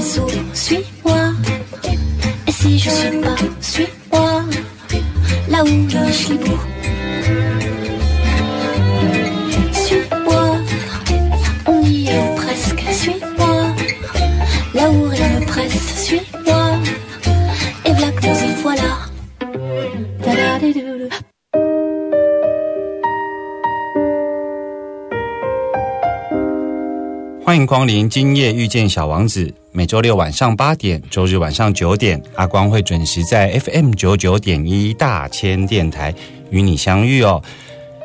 où je sais souvent, suis-moi. Et si je suis pas, suis-moi, là où je lâche les bouts. Suis-moi, on y est presque, suis-moi. Là où rien ne presse, suis-moi. Et voilà que nous y voilà. Da-da-di-dou-dou. 欢迎光临今夜遇见小王子。 周六晚上八点，周日晚上九点，阿光会准时在 FM 九九点一大千电台与你相遇哦。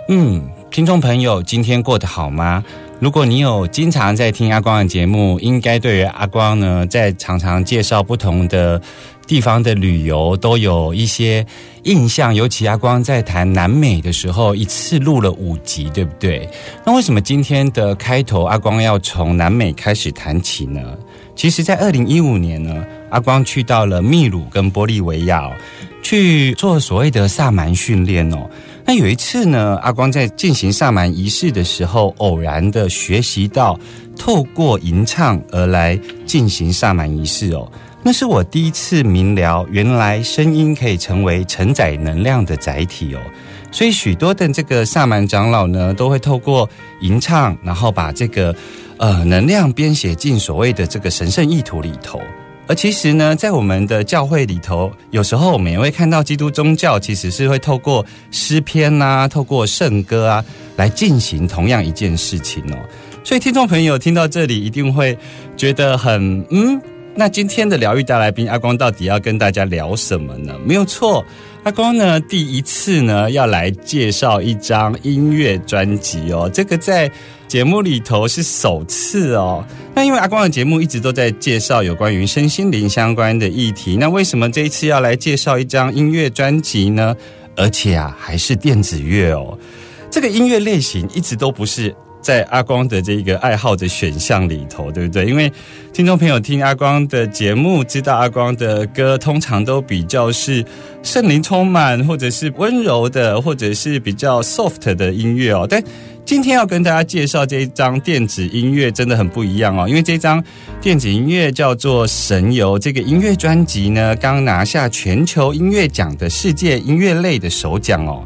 嗯，听众朋友，今天过得好吗？如果你有经常在听阿光的节目，应该对于阿光呢，在常常介绍不同的地方的旅游都有一些印象。尤其阿光在谈南美的时候，一次录了五集，对不对？那为什么今天的开头阿光要从南美开始谈起呢？其实，在二零一五年呢，阿光去到了秘鲁跟玻利维亚、去做所谓的萨满训练哦。那有一次呢，阿光在进行萨满仪式的时候，偶然的学习到透过吟唱而来进行萨满仪式哦。那是我第一次明了，原来声音可以成为承载能量的载体哦。所以许多的这个萨满长老呢，都会透过吟唱，然后把这个呃能量编写进所谓的这个神圣意图里头。而其实呢，在我们的教会里头，有时候我们也会看到基督宗教其实是会透过诗篇呐、透过圣歌啊，来进行同样一件事情哦。所以听众朋友听到这里，一定会觉得很嗯。那今天的疗愈大来宾阿光到底要跟大家聊什么呢？没有错，阿光呢第一次呢要来介绍一张音乐专辑哦，这个在节目里头是首次哦。那因为阿光的节目一直都在介绍有关于身心灵相关的议题，那为什么这一次要来介绍一张音乐专辑呢？而且啊还是电子乐哦，这个音乐类型一直都不是。在阿光的这个爱好的选项里头，对不对？因为听众朋友听阿光的节目，知道阿光的歌通常都比较是圣灵充满，或者是温柔的，或者是比较 soft 的音乐哦。但今天要跟大家介绍这一张电子音乐，真的很不一样哦。因为这张电子音乐叫做《神游》，这个音乐专辑呢，刚拿下全球音乐奖的世界音乐类的首奖哦。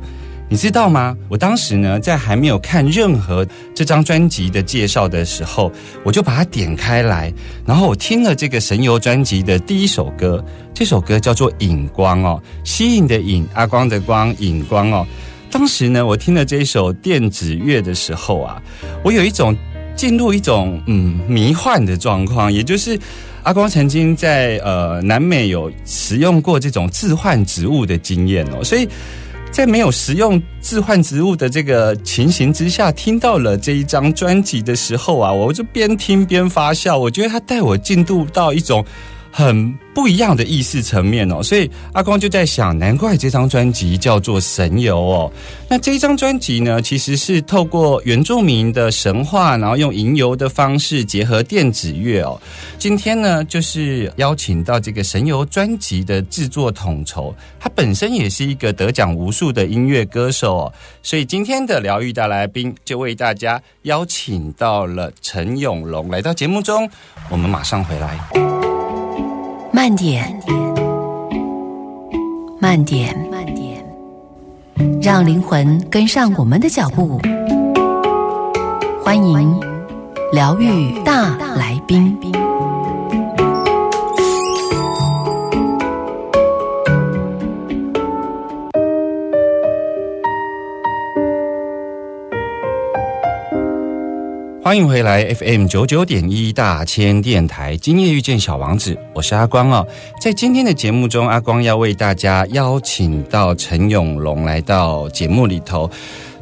你知道吗？我当时呢，在还没有看任何这张专辑的介绍的时候，我就把它点开来，然后我听了这个神游专辑的第一首歌，这首歌叫做《影光》哦，吸引的影，阿光的光，影光哦。当时呢，我听了这首电子乐的时候啊，我有一种进入一种嗯迷幻的状况，也就是阿光曾经在呃南美有使用过这种致幻植物的经验哦，所以。在没有食用致幻植物的这个情形之下，听到了这一张专辑的时候啊，我就边听边发笑。我觉得他带我进入到一种很不一样的意识层面哦，所以阿光就在想，难怪这张专辑叫做《神游》哦。那这张专辑呢，其实是透过原住民的神话，然后用吟游的方式结合电子乐哦。今天呢，就是邀请到这个《神游》专辑的制作统筹，他本身也是一个得奖无数的音乐歌手哦。所以今天的疗愈大来宾就为大家邀请到了陈永龙来到节目中，我们马上回来。慢点，慢点，慢点，让灵魂跟上我们的脚步。欢迎疗愈大来宾。欢迎回来 FM 九九点一大千电台，今夜遇见小王子，我是阿光哦。在今天的节目中，阿光要为大家邀请到陈永龙来到节目里头，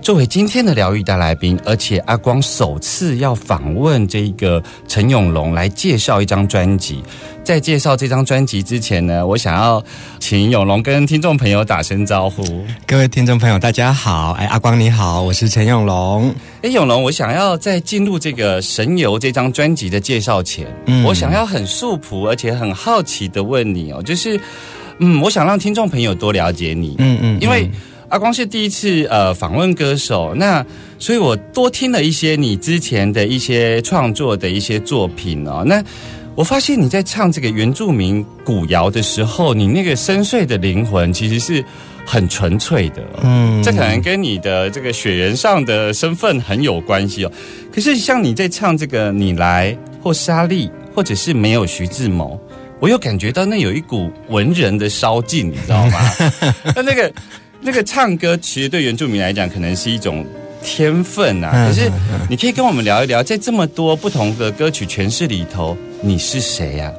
作为今天的疗愈大来宾，而且阿光首次要访问这个陈永龙来介绍一张专辑。在介绍这张专辑之前呢，我想要请永龙跟听众朋友打声招呼。各位听众朋友，大家好！哎，阿光你好，我是陈永龙。哎，永龙，我想要在进入这个《神游》这张专辑的介绍前，嗯我想要很素朴而且很好奇的问你哦，就是，嗯，我想让听众朋友多了解你，嗯嗯，因为阿光是第一次呃访问歌手，那所以我多听了一些你之前的一些创作的一些作品哦，那。我发现你在唱这个原住民古谣的时候，你那个深邃的灵魂其实是很纯粹的、哦。嗯这可能跟你的这个血缘上的身份很有关系哦。可是像你在唱这个《你来》或沙粒，或者是没有徐志摩，我又感觉到那有一股文人的烧劲，你知道吗？那那个那个唱歌，其实对原住民来讲，可能是一种。天分啊！嗯可是你可以跟我们聊一聊，在这么多不同的歌曲诠释里头，你是谁呀、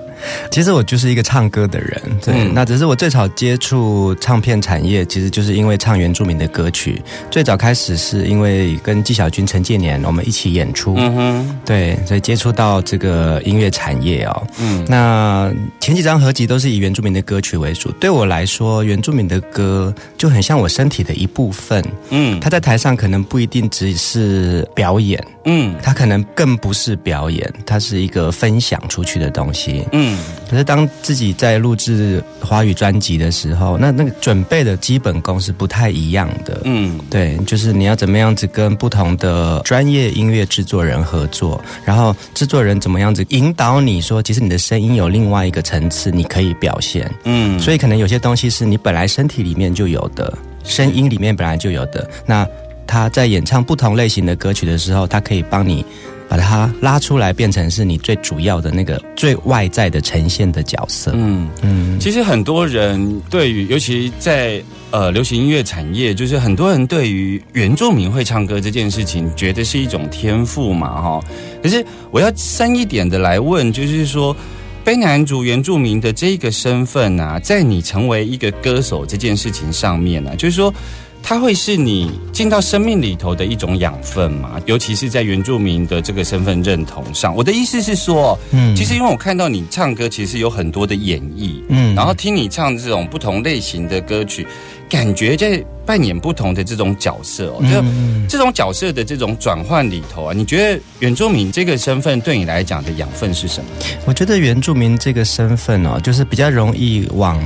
其实我就是一个唱歌的人，对，嗯那只是我最早接触唱片产业，其实就是因为唱原住民的歌曲。最早开始是因为跟纪晓君、陈建年我们一起演出，嗯哼，对，所以接触到这个音乐产业哦。嗯那前几张合集都是以原住民的歌曲为主，对我来说，原住民的歌就很像我身体的一部分。嗯他在台上可能不一定只是表演，嗯他可能更不是表演，它是一个分享出去的东西。嗯可是当自己在录制华语专辑的时候，那那个准备的基本功是不太一样的。嗯对，就是你要怎么样子跟不同的专业音乐制作人合作，然后制作人怎么样子引导你说，其实你的声音有另外一个层次，你可以表现。嗯，所以可能有些东西是你本来身体里面就有的，声音里面本来就有的。那他在演唱不同类型的歌曲的时候，他可以帮你把它拉出来，变成是你最主要的那个最外在的呈现的角色。嗯。嗯，其实很多人对于，尤其在呃流行音乐产业，就是很多人对于原住民会唱歌这件事情，觉得是一种天赋嘛，哈。可是我要深一点的来问，就是说，非男族原住民的这个身份啊，在你成为一个歌手这件事情上面呢、啊，就是说。它会是你进到生命里头的一种养分嘛，尤其是在原住民的这个身份认同上。我的意思是说，嗯其实因为我看到你唱歌，其实有很多的演绎，嗯然后听你唱这种不同类型的歌曲，感觉在扮演不同的这种角色哦。就嗯这种角色的这种转换里头啊，你觉得原住民这个身份对你来讲的养分是什么？我觉得原住民这个身份哦，就是比较容易往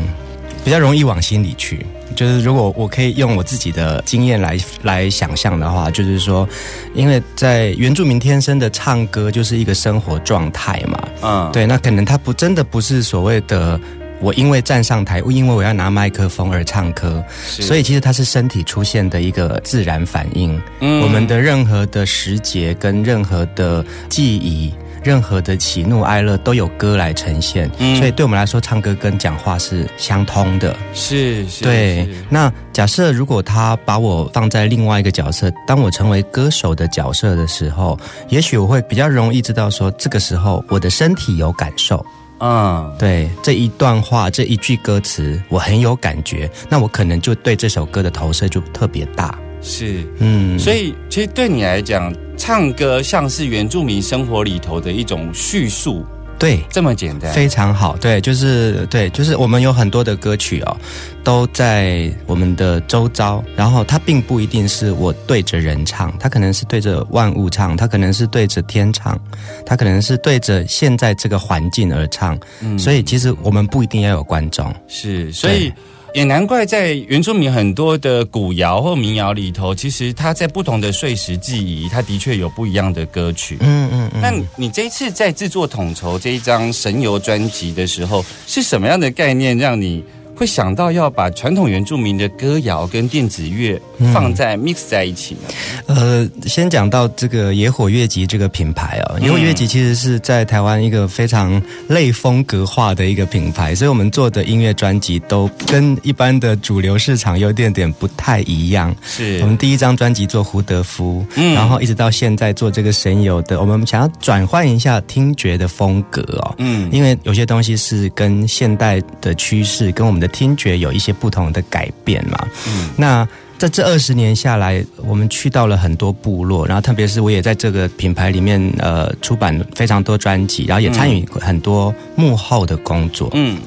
比较容易往心里去。就是如果我可以用我自己的经验来来想象的话，就是说，因为在原住民天生的唱歌就是一个生活状态嘛，嗯，对，那可能他不真的不是所谓的。我因为站上台，因为我要拿麦克风而唱歌，所以其实它是身体出现的一个自然反应。嗯我们的任何的时节跟任何的记忆。任何的喜怒哀乐都有歌来呈现，嗯所以对我们来说，唱歌跟讲话是相通的。是是，对，那假设如果他把我放在另外一个角色，当我成为歌手的角色的时候，也许我会比较容易知道说，这个时候我的身体有感受。嗯，对这一段话，这一句歌词，我很有感觉，那我可能就对这首歌的投射就特别大。是，嗯，所以其实对你来讲，唱歌像是原住民生活里头的一种叙述，对，这么简单。非常好，对，就是对，就是我们有很多的歌曲哦，都在我们的周遭，然后它并不一定是我对着人唱，它可能是对着万物唱，它可能是对着天唱，它可能是对着现在这个环境而唱，嗯。所以其实我们不一定要有观众，是，所以也难怪在原住民很多的古谣或民谣里头，其实它在不同的碎石记忆，它的确有不一样的歌曲。嗯嗯嗯。那你你这一次在制作统筹这一张神游专辑的时候，是什么样的概念让你？会会想到要把传统原住民的歌谣跟电子乐放在 mix 在一起呢？呃，先讲到这个野火乐集这个品牌哦，野火乐集其实是在台湾一个非常类风格化的一个品牌，所以我们做的音乐专辑都跟一般的主流市场有点点不太一样。是我们第一张专辑做胡德夫，嗯然后一直到现在做这个神游的，我们想要转换一下听觉的风格哦。嗯因为有些东西是跟现代的趋势、跟我们的听觉有一些不同的改变嘛。嗯那在这二十年下来，我们去到了很多部落，然后特别是我也在这个品牌里面呃出版非常多专辑，然后也参与很多幕后的工作。嗯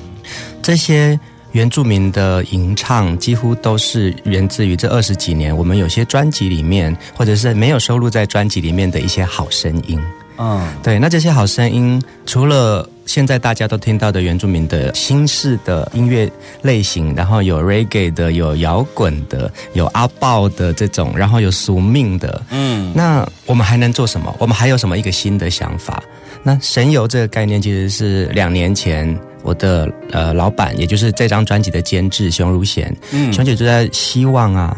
这些原住民的吟唱几乎都是源自于这二十几年，我们有些专辑里面，或者是没有收录在专辑里面的一些好声音。嗯对，那这些好声音，除了现在大家都听到的原住民的新式的音乐类型，然后有 reggae 的，有摇滚的，有阿豹的这种，然后有宿命的，嗯那我们还能做什么？我们还有什么一个新的想法？那神游这个概念其实是两年前我的呃老板，也就是这张专辑的监制熊如贤，嗯熊姐就在希望啊，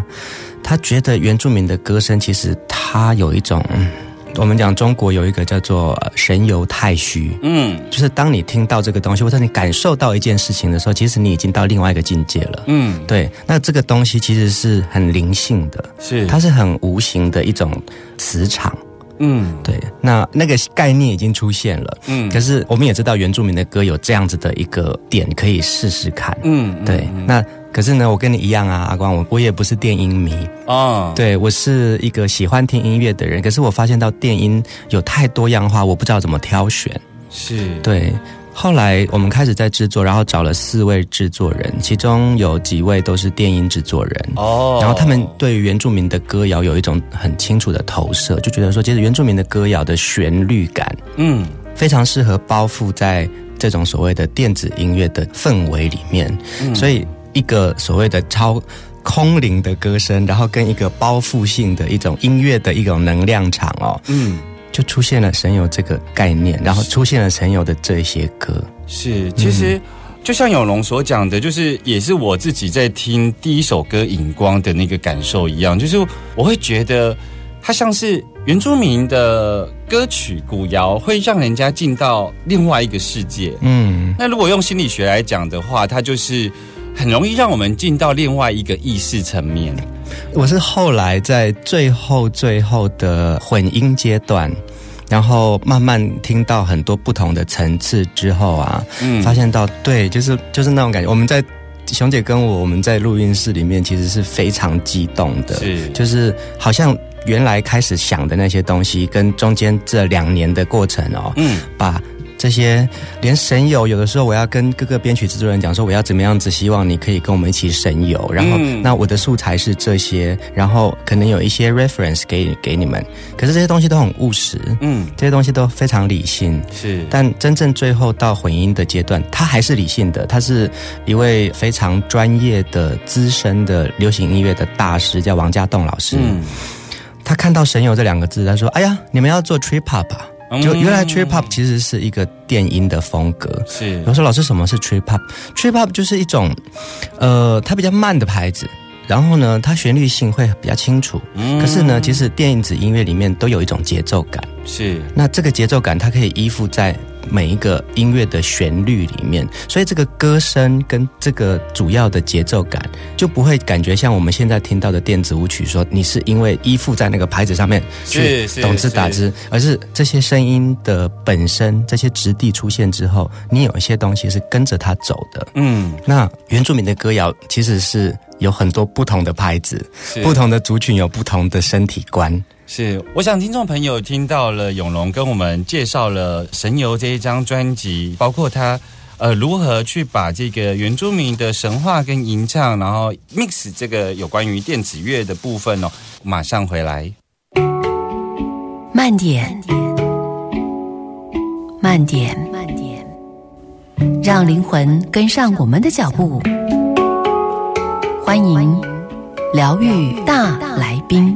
他觉得原住民的歌声其实它有一种，嗯我们讲中国有一个叫做呃神游太虚。嗯就是当你听到这个东西，或者你感受到一件事情的时候，其实你已经到另外一个境界了。嗯，对，那这个东西其实是很灵性的，是它是很无形的一种磁场。嗯对，那那个概念已经出现了。嗯可是我们也知道原住民的歌有这样子的一个点可以试试看。嗯对，那可是呢，我跟你一样啊，阿光，我我也不是电音迷，哦对我是一个喜欢听音乐的人。可是我发现到电音有太多样化，我不知道怎么挑选。是对，后来我们开始在制作，然后找了四位制作人，其中有几位都是电音制作人。哦然后他们对于原住民的歌谣有一种很清楚的投射，就觉得说，其实原住民的歌谣的旋律感嗯非常适合包覆在这种所谓的电子音乐的氛围里面，嗯所以一个所谓的超。空灵的歌声，然后跟一个包覆性的一种音乐的一种能量场哦，嗯就出现了神游这个概念，然后出现了神游的这些歌。是，其实。就像永龙所讲的，就是也是我自己在听第一首歌《荧光》的那个感受一样，就是我会觉得它像是原住民的歌曲古谣，会让人家进到另外一个世界。嗯，那如果用心理学来讲的话，它就是很容易让我们进到另外一个意识层面。我是后来在最后最后的混音阶段，然后慢慢听到很多不同的层次之后啊，嗯发现到对，就是就是那种感觉。我们在熊姐跟我，我们在录音室里面其实是非常激动的，是就是好像原来开始想的那些东西，跟中间这两年的过程哦，嗯把这些连神游，有的时候我要跟各个编曲制作人讲说，我要怎么样子，希望你可以跟我们一起神游。然后，嗯那我的素材是这些，然后可能有一些 reference 给给你们。可是这些东西都很务实，嗯，这些东西都非常理性。是，但真正最后到混音的阶段，他还是理性的。他是一位非常专业的、资深的流行音乐的大师，叫王家栋老师。嗯他看到“神游”这两个字，他说：“哎呀，你们要做 trip hop 吧？”就嗯原来 trip hop 其实是一个电音的风格。是我说老师，什么是 trip hop？trip hop 就是一种，呃，它比较慢的拍子，然后呢，它旋律性会比较清楚。嗯可是呢，其实电子音乐里面都有一种节奏感。是那这个节奏感，它可以依附在每一个音乐的旋律里面，所以这个歌声跟这个主要的节奏感，就不会感觉像我们现在听到的电子舞曲，说你是因为依附在那个牌子上面去懂之打之，而是这些声音的本身，这些质地出现之后，你有一些东西是跟着它走的。嗯那原住民的歌谣其实是有很多不同的拍子，不同的族群有不同的身体观。是，我想听众朋友听到了永龙跟我们介绍了《神游》这一张专辑，包括他呃如何去把这个原住民的神话跟吟唱，然后 mix 这个有关于电子乐的部分哦。马上回来。慢点，慢点，慢点，让灵魂跟上我们的脚步。欢迎疗愈大来宾。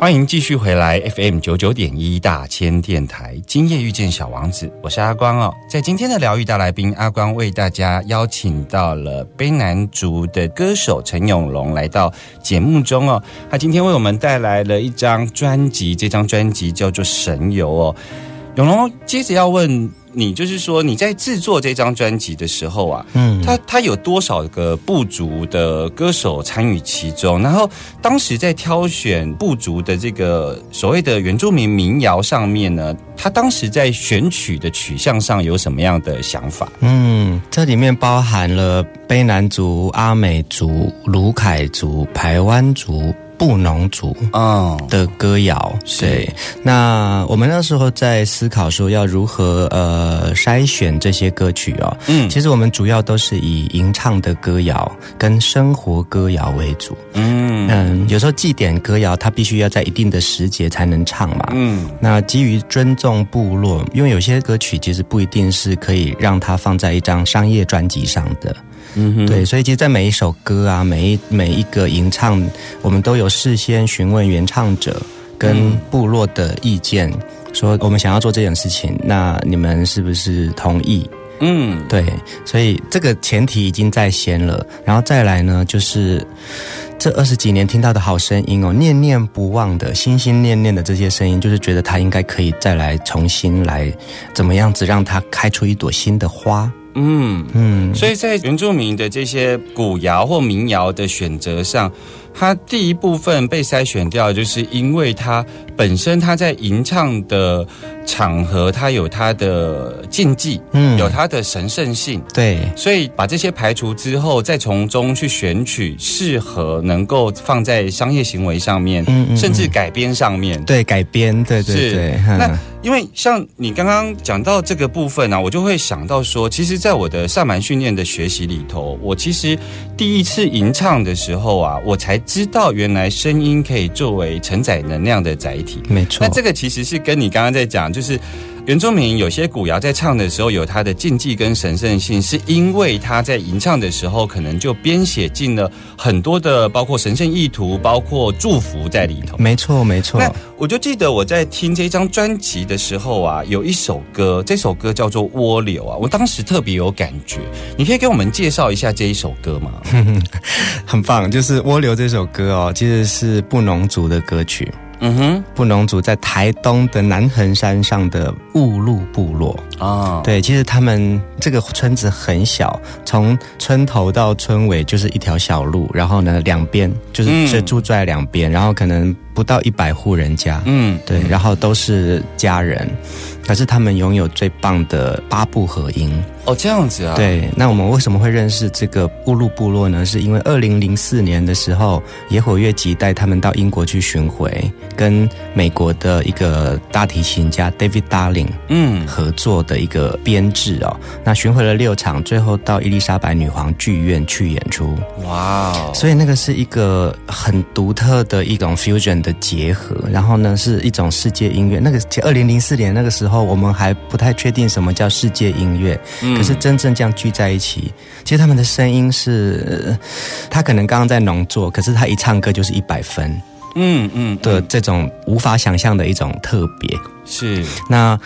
欢迎继续回来 FM 九九点一大千电台，今夜遇见小王子，我是阿光哦。在今天的疗愈大来宾，阿光为大家邀请到了卑南族的歌手陈永龙来到节目中哦。他今天为我们带来了一张专辑，这张专辑叫做《神游》哦。永龙接着要问你，就是说你在制作这张专辑的时候啊，嗯，他他有多少个部族的歌手参与其中？然后当时在挑选部族的这个所谓的原住民民谣上面呢，他当时在选曲的取向上有什么样的想法？嗯，这里面包含了卑南族、阿美族、卢凯族、排湾族、布农族。嗯，的歌谣，是对。那我们那时候在思考说要如何呃筛选这些歌曲哦。嗯其实我们主要都是以吟唱的歌谣跟生活歌谣为主。嗯嗯，有时候祭典歌谣它必须要在一定的时节才能唱嘛。嗯那基于尊重部落，因为有些歌曲其实不一定是可以让它放在一张商业专辑上的。嗯哼，对，所以其实，在每一首歌啊，每一每一个吟唱，我们都有事先询问原唱者跟部落的意见，说我们想要做这件事情，那你们是不是同意？嗯对，所以这个前提已经在先了，然后再来呢，就是这二十几年听到的好声音哦，念念不忘的、心心念念的这些声音，就是觉得他应该可以再来重新来怎么样子让它开出一朵新的花。嗯。嗯，所以在原住民的这些古谣或民谣的选择上，它第一部分被筛选掉，就是因为它本身它在吟唱的场合，它有它的禁忌，嗯有它的神圣性。对。所以把这些排除之后，再从中去选取适合能够放在商业行为上面，嗯嗯嗯甚至改编上面。对改编，对对对，那嗯因为像你刚刚讲到这个部分呢、我就会想到说，其实，在我的萨满训练的学习里头，我其实第一次吟唱的时候啊，我才知道原来声音可以作为承载能量的载体。没错。那这个其实是跟你刚刚在讲，就是原住民有些古谣在唱的时候有它的禁忌跟神圣性，是因为他在吟唱的时候可能就编写进了很多的包括神圣意图、包括祝福在里头。没错没错，那我就记得我在听这张专辑的时候啊，有一首歌，这首歌叫做《蜗牛》啊，我当时特别有感觉。你可以给我们介绍一下这一首歌吗？很棒。就是《蜗牛》这首歌哦，其实是布农族的歌曲。嗯哼，布农族在台东的南横山上的雾鹿部落，哦，对，其实他们这个村子很小，从村头到村尾就是一条小路，然后呢，两边就是是住在两边，然后可能不到一百户人家，嗯，对，然后都是家人，可是他们拥有最棒的八部合音。哦，这样子啊，，对，那我们为什么会认识这个乌鲁部落呢？是因为二零零四年的时候，野火乐集带他们到英国去巡回，跟美国的一个大提琴家 David Darling 嗯，合作的一个编制哦。那巡回了六场，最后到伊丽莎白女皇剧院去演出，哇哦，所以那个是一个很独特的一种 fusion 的结合。然后呢，是一种世界音乐。那个二零零四年那个时候，我们还不太确定什么叫世界音乐。嗯可是真正这样聚在一起，其实他们的声音是，呃他可能刚刚在农作，可是他一唱歌就是一百分嗯嗯的这种无法想象的一种特别。是，那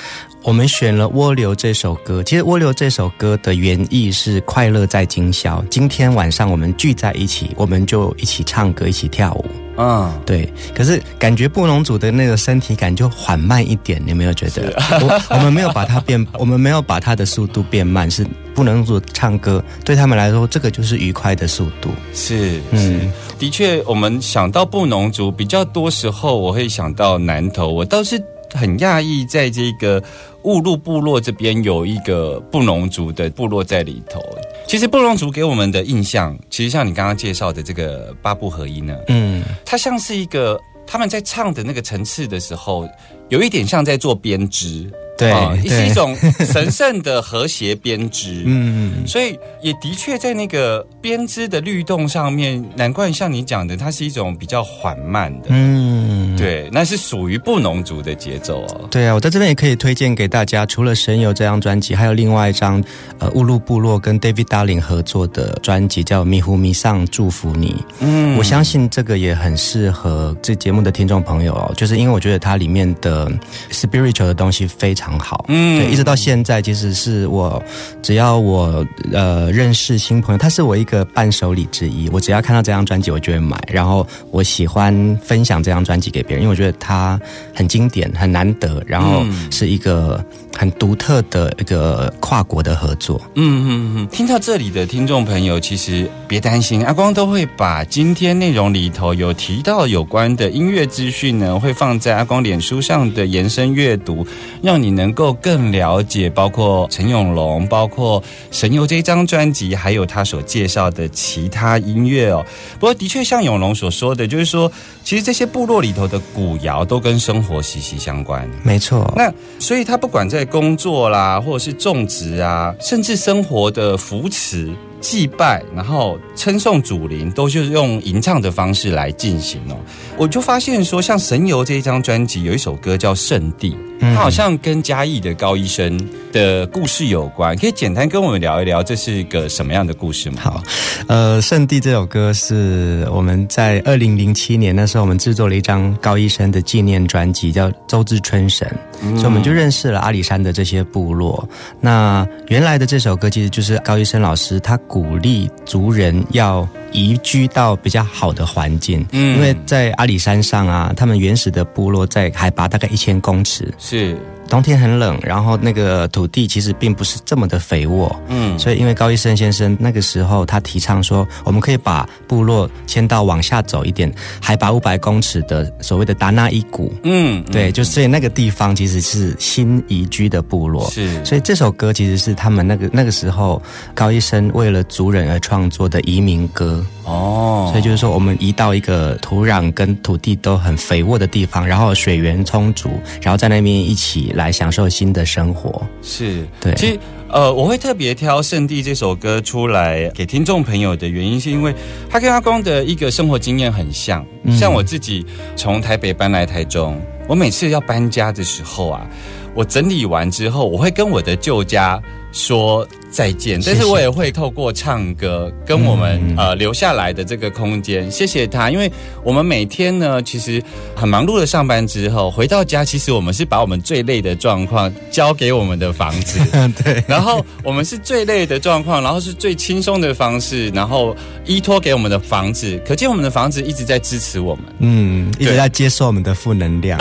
我们选了《蜗牛》这首歌，其实《蜗牛》这首歌的原意是快乐在今宵。今天晚上我们聚在一起，我们就一起唱歌，一起跳舞。嗯，对，可是感觉布农族的那个身体感就缓慢一点，你有没有觉得？我我们没有把它变，我们没有把它的速度变慢，是布农族唱歌对他们来说，这个就是愉快的速度。是是嗯，的确，我们想到布农族比较多时候，我会想到南投，我倒是很讶异，在这个雾鹿部落这边有一个布农族的部落在里头。其实布隆族给我们的印象，其实像你刚刚介绍的这个八部合一呢，嗯，它像是一个他们在唱的那个层次的时候，有一点像在做编织。对啊是一种神圣的和谐编织。嗯，所以也的确在那个编织的律动上面，难怪像你讲的，它是一种比较缓慢的。嗯，对，那是属于布农族的节奏哦。对啊，我在这边也可以推荐给大家，除了《神游》这张专辑，还有另外一张呃乌鲁部落跟 David Darling 合作的专辑，叫《迷糊迷上祝福你》。嗯我相信这个也很适合这节目的听众朋友哦，就是因为我觉得它里面的 spiritual 的东西非常好。嗯对，一直到现在，其实是我只要我呃认识新朋友，他是我一个伴手礼之一。我只要看到这张专辑，我就会买，然后我喜欢分享这张专辑给别人，因为我觉得它很经典、很难得，然后嗯是一个很独特的一个跨国的合作。嗯嗯嗯，听到这里的听众朋友，其实别担心，阿光都会把今天内容里头有提到有关的音乐资讯呢，会放在阿光脸书上的延伸阅读，让你能够更了解，包括陈永龙，包括《神游》这张专辑，还有他所介绍的其他音乐哦。不过，的确像永龙所说的，就是说，其实这些部落里头的古谣都跟生活息息相关。没错，那所以他不管在工作啦，或者是种植啊，甚至生活的扶持、祭拜，然后称颂祖灵，都是用吟唱的方式来进行哦。我就发现说，像《神游》这一张专辑，有一首歌叫《圣地》，它好像跟嘉义的高医生的故事有关，可以简单跟我们聊一聊，这是个什么样的故事吗？好，呃，《圣地》这首歌是我们在二零零七年那时候，我们制作了一张高医生的纪念专辑，叫《周至春神》，所以我们就认识了阿里山的这些部落。那原来的这首歌其实就是高医生老师他鼓励族人要移居到比较好的环境，嗯因为在阿里山上啊，他们原始的部落在海拔大概一千公尺，是，冬天很冷，然后那个土地其实并不是这么的肥沃，嗯，所以，因为高医生先生那个时候他提倡说，我们可以把部落迁到往下走一点，海拔五百公尺的所谓的达纳伊谷。嗯，对，就所以那个地方其实是新移居的部落。是，所以这首歌其实是他们那个那个时候高医生为了族人而创作的移民歌。哦，所以就是说，我们移到一个土壤跟土地都很肥沃的地方，然后水源充足，然后在那边一起来享受新的生活。是，对其实呃，我会特别挑《圣地》这首歌出来给听众朋友的原因，是因为他跟阿光的一个生活经验很像。嗯像我自己从台北搬来台中，我每次要搬家的时候啊，我整理完之后，我会跟我的旧家说再见，但是我也会透过唱歌跟我们、嗯。呃留下来的这个空间，谢谢他，因为我们每天呢，其实很忙碌的上班之后回到家，其实我们是把我们最累的状况交给我们的房子，对，然后我们是最累的状况，然后是最轻松的方式，然后依托给我们的房子，可见我们的房子一直在支持我们。嗯，一直对。在接受我们的负能量。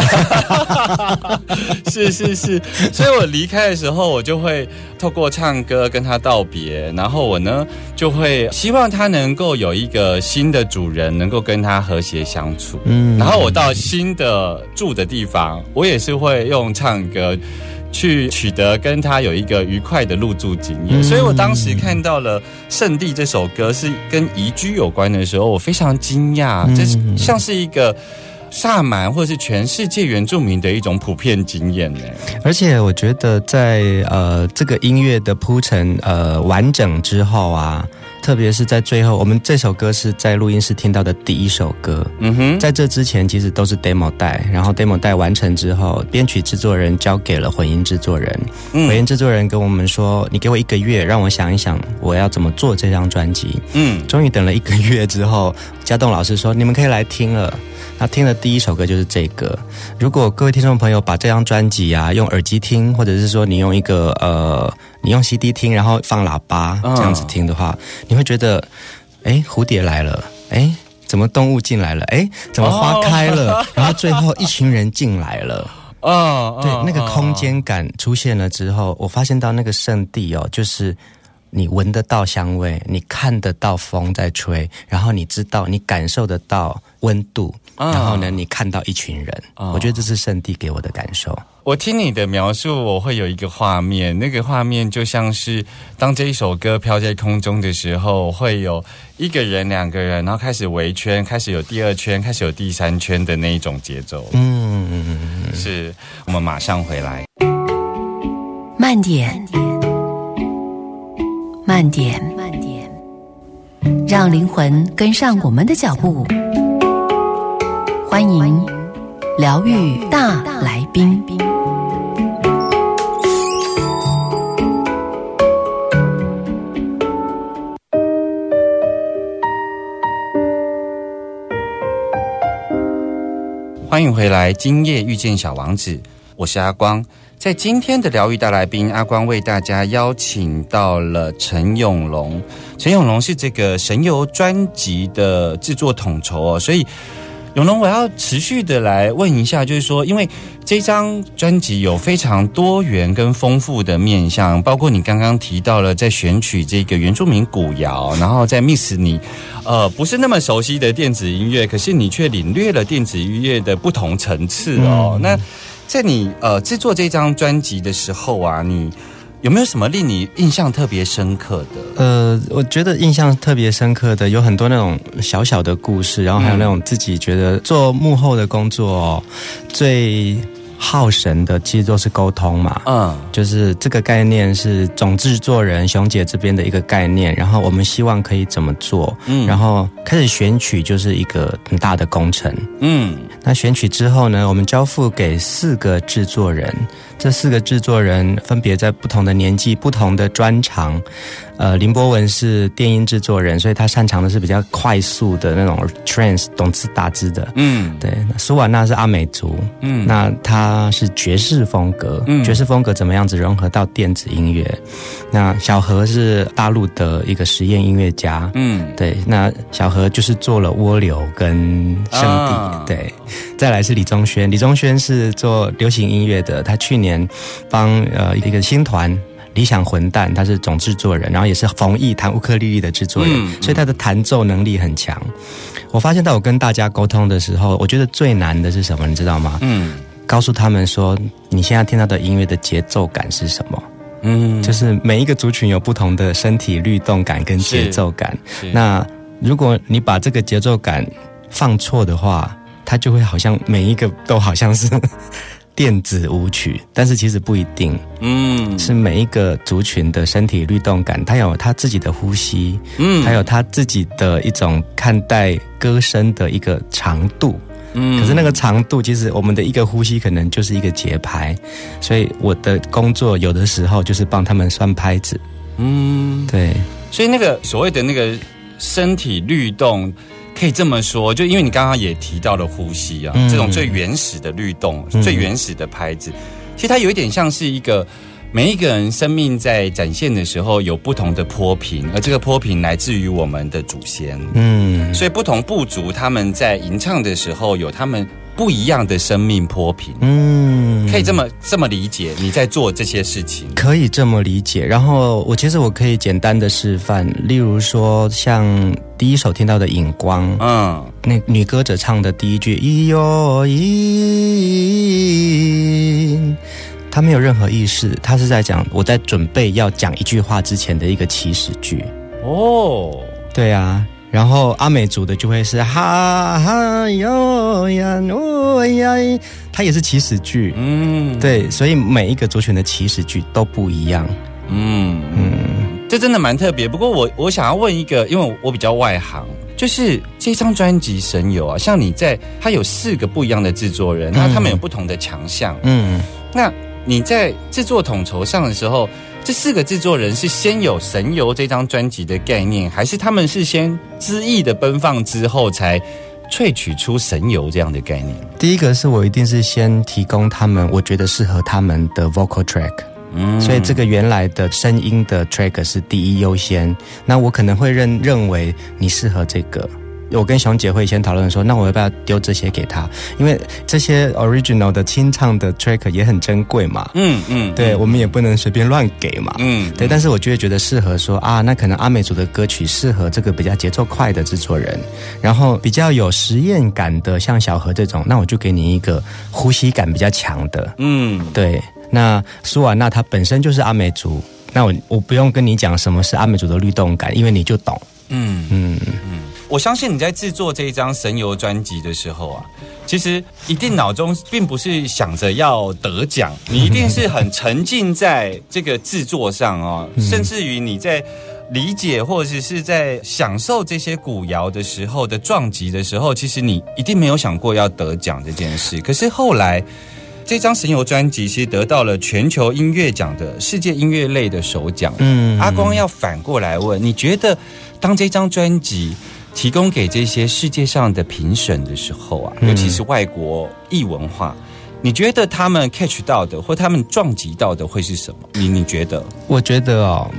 是是是，所以我离开的时候，我就会透过唱歌跟他道别，然后我呢就会希望他能够有一个新的主人，能够跟他和谐相处。嗯然后我到新的住的地方，我也是会用唱歌。去取得跟他有一个愉快的入住经验，嗯所以我当时看到了《圣地》这首歌是跟宜居有关的时候，我非常惊讶，嗯这是像是一个萨满或是全世界原住民的一种普遍经验呢。而且我觉得在呃这个音乐的铺陈呃完整之后啊，特别是在最后，我们这首歌是在录音室听到的第一首歌。嗯哼，在这之前，其实都是 demo 带，然后 demo 带完成之后，编曲制作人交给了混音制作人。嗯混音制作人跟我们说：“你给我一个月，让我想一想我要怎么做这张专辑。”嗯终于等了一个月之后，嘉栋老师说：“你们可以来听了。”那听的第一首歌就是这个。如果各位听众朋友把这张专辑啊用耳机听，或者是说你用一个呃你用 CD 听，然后放喇叭嗯这样子听的话，你会觉得，哎，蝴蝶来了，哎。怎么动物进来了？哎，怎么花开了？然后最后一群人进来了。哦，对，哦那个空间感出现了之后，我发现到那个圣地哦，就是你闻得到香味，你看得到风在吹，然后你知道，你感受得到温度，啊然后呢，你看到一群人，啊我觉得这是圣地给我的感受。我听你的描述，我会有一个画面，那个画面就像是当这一首歌飘在空中的时候，会有一个人、两个人，然后开始围圈，开始有第二圈，开始有第三圈的那一种节奏。嗯，是我们马上回来。慢点，慢点，慢点，慢点让灵魂跟上我们的脚步。欢迎疗愈大来宾。欢迎回来，今夜遇见小王子，我是阿光。在今天的疗愈大来宾，阿光为大家邀请到了陈永龙。陈永龙是这个神游专辑的制作统筹哦，所以永龙，我要持续的来问一下，就是说，因为这张专辑有非常多元跟丰富的面向，包括你刚刚提到了在选取这个原住民古谣，然后在 miss 你呃不是那么熟悉的电子音乐，可是你却领略了电子音乐的不同层次哦。那在你呃制作这张专辑的时候啊，你有没有什么令你印象特别深刻的？呃，我觉得印象特别深刻的有很多那种小小的故事，然后还有那种自己觉得做幕后的工作、最耗神的，其实都是沟通嘛。嗯就是这个概念是总制作人熊姐这边的一个概念，然后我们希望可以怎么做，嗯然后开始选曲就是一个很大的工程。嗯那选曲之后呢，我们交付给四个制作人，这四个制作人分别在不同的年纪、不同的专长。呃，林博文是电音制作人，所以他擅长的是比较快速的那种 trance，懂字打字的。嗯对，那苏瓦娜是阿美族，嗯那他是爵士风格，嗯爵士风格怎么样子融合到电子音乐？那小何是大陆的一个实验音乐家，嗯对，那小何就是做了蜗牛跟圣地，啊对。再来是李宗轩，李宗轩是做流行音乐的，他去年帮呃一个新团。理想混蛋，他是总制作人，然后也是冯毅弹乌克丽丽的制作人，嗯所以他的弹奏能力很强。我发现到我跟大家沟通的时候，我觉得最难的是什么，你知道吗？嗯告诉他们说，你现在听到的音乐的节奏感是什么？嗯就是每一个族群有不同的身体律动感跟节奏感。那如果你把这个节奏感放错的话，它就会好像每一个都好像是电子舞曲，但是其实不一定，嗯是每一个族群的身体律动感，它有它自己的呼吸，嗯还有它自己的一种看待歌声的一个长度。嗯可是那个长度，其实我们的一个呼吸可能就是一个节拍，所以我的工作有的时候就是帮他们算拍子。嗯，对，所以那个所谓的那个身体律动。可以这么说，就因为你刚刚也提到了呼吸啊，嗯。这种最原始的律动、嗯。最原始的拍子，其实它有一点像是一个每一个人生命在展现的时候有不同的波频，而这个波频来自于我们的祖先。嗯，所以不同部族他们在吟唱的时候有他们不一样的生命波平，嗯，可以这么这么理解你在做这些事情。可以这么理解。然后我其实我可以简单的示范，例如说像第一首听到的《影光》，嗯那女歌者唱的第一句“咿哟咿”，她没有任何意识，她是在讲我在准备要讲一句话之前的一个起始句。哦，对啊，然后阿美族的就会是哈哈哟呀哦呀，它也是起始句。嗯，对，所以每一个族群的起始句都不一样。嗯嗯，这真的蛮特别。不过我我想要问一个，因为我我比较外行，就是这张专辑《神游》啊，像你在它有四个不一样的制作人，那他们有不同的强项。嗯，那你在制作统筹上的时候，这四个制作人是先有《神游》这张专辑的概念，还是他们是先恣意的奔放之后才萃取出《神游》这样的概念？第一个是我一定是先提供他们我觉得适合他们的 vocal track。嗯所以这个原来的声音的 track 是第一优先，那我可能会认认为你适合这个，我跟熊姐会先讨论说，那我要不要丢这些给他？因为这些 original 的清唱的 track 也很珍贵嘛。嗯嗯，对，我们也不能随便乱给嘛。嗯，对，但是我就会觉得适合说啊，那可能阿美族的歌曲适合这个比较节奏快的制作人，然后比较有实验感的，像小何这种，那我就给你一个呼吸感比较强的。嗯，对，那苏瓦娜她本身就是阿美族，那我我不用跟你讲什么是阿美族的律动感，因为你就懂。嗯嗯，我相信你在制作这一张神游专辑的时候啊，其实一定脑中并不是想着要得奖，你一定是很沉浸在这个制作上哦，甚至于你在理解或者是在享受这些古谣的时候的撞击的时候，其实你一定没有想过要得奖这件事。可是后来。这张神游专辑其实得到了全球音乐奖的世界音乐类的首奖。嗯阿光要反过来问，你觉得当这张专辑提供给这些世界上的评审的时候啊，嗯尤其是外国异文化，你觉得他们 catch 到的或他们撞击到的会是什么？你你觉得？我觉得哦，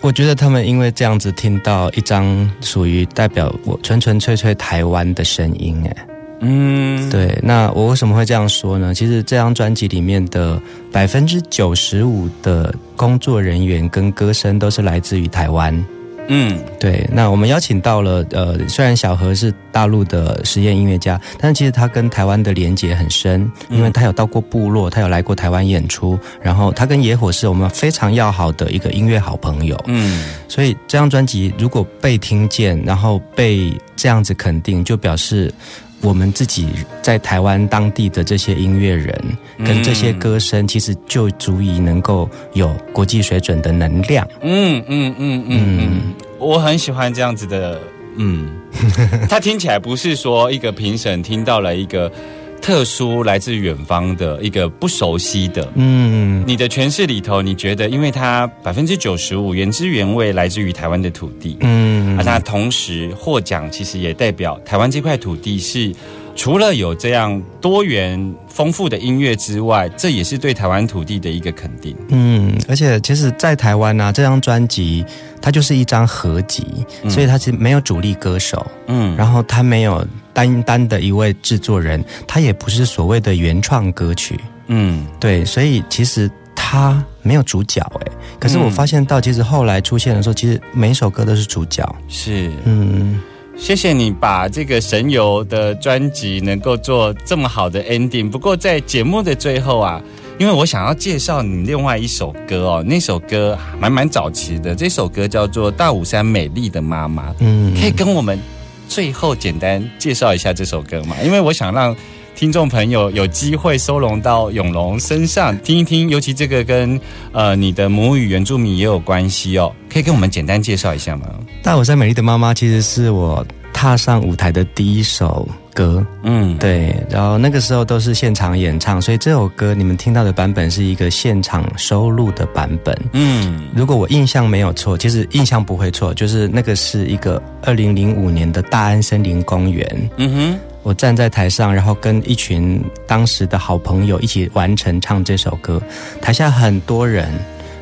我觉得他们因为这样子听到一张属于代表我纯纯粹粹台湾的声音，哎，嗯，对，那我为什么会这样说呢？其实这张专辑里面的百分之九十五的工作人员跟歌声都是来自于台湾。嗯。对，那我们邀请到了，呃，虽然小何是大陆的实验音乐家，但是其实他跟台湾的连结很深，因为他有到过部落，他有来过台湾演出，然后他跟野火是我们非常要好的一个音乐好朋友，嗯。所以这张专辑如果被听见，然后被这样子肯定，就表示。我们自己在台湾当地的这些音乐人跟这些歌声，其实就足以能够有国际水准的能量。嗯嗯嗯嗯嗯，我很喜欢这样子的，嗯，他听起来不是说一个评审听到了一个特殊来自远方的一个不熟悉的，嗯，你的诠释里头，你觉得因为它百分之九十五原汁原味来自于台湾的土地，嗯啊，那同时获奖其实也代表台湾这块土地是除了有这样多元丰富的音乐之外，这也是对台湾土地的一个肯定。嗯，而且其实，在台湾呢、这张专辑它就是一张合集，所以它其实没有主力歌手，嗯，然后它没有单单的一位制作人，它也不是所谓的原创歌曲，嗯。对，所以其实它没有主角哎。可是我发现到，其实后来出现的时候，其实每一首歌都是主角。是，嗯，谢谢你把这个神游的专辑能够做这么好的 ending。不过在节目的最后啊，因为我想要介绍你另外一首歌哦，那首歌蛮蛮早期的，这首歌叫做《大武山美丽的妈妈》。嗯可以跟我们最后简单介绍一下这首歌吗？因为我想让听众朋友有机会收拢到永隆身上听一听，尤其这个跟呃你的母语原住民也有关系哦，可以跟我们简单介绍一下吗？大我山美丽的妈妈其实是我踏上舞台的第一首歌，嗯，对，然后那个时候都是现场演唱，所以这首歌你们听到的版本是一个现场收录的版本。嗯。如果我印象没有错，其实印象不会错，就是那个是一个二零零五年的大安森林公园，嗯哼，我站在台上，然后跟一群当时的好朋友一起完成唱这首歌，台下很多人，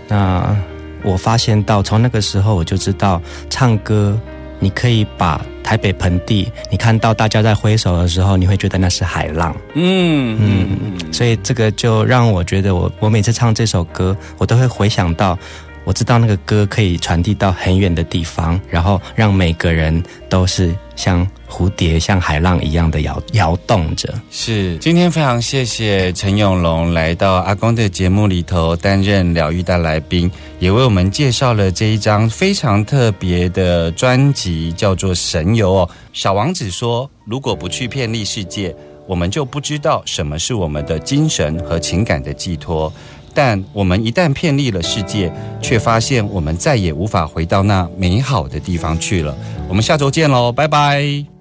那我发现到从那个时候我就知道唱歌。你可以把台北盆地，你看到大家在挥手的时候，你会觉得那是海浪。嗯嗯嗯，所以这个就让我觉得我，我每次唱这首歌，我都会回想到，我知道那个歌可以传递到很远的地方，然后让每个人都是像蝴蝶、像海浪一样的摇摇动着。是，今天非常谢谢陈永龙来到阿公的节目里头担任疗愈大来宾，也为我们介绍了这一张非常特别的专辑，叫做《神游》哦。小王子说：“如果不去遍历世界，我们就不知道什么是我们的精神和情感的寄托。但我们一旦偏离了世界，却发现我们再也无法回到那美好的地方去了。”我们下周见喽，拜拜。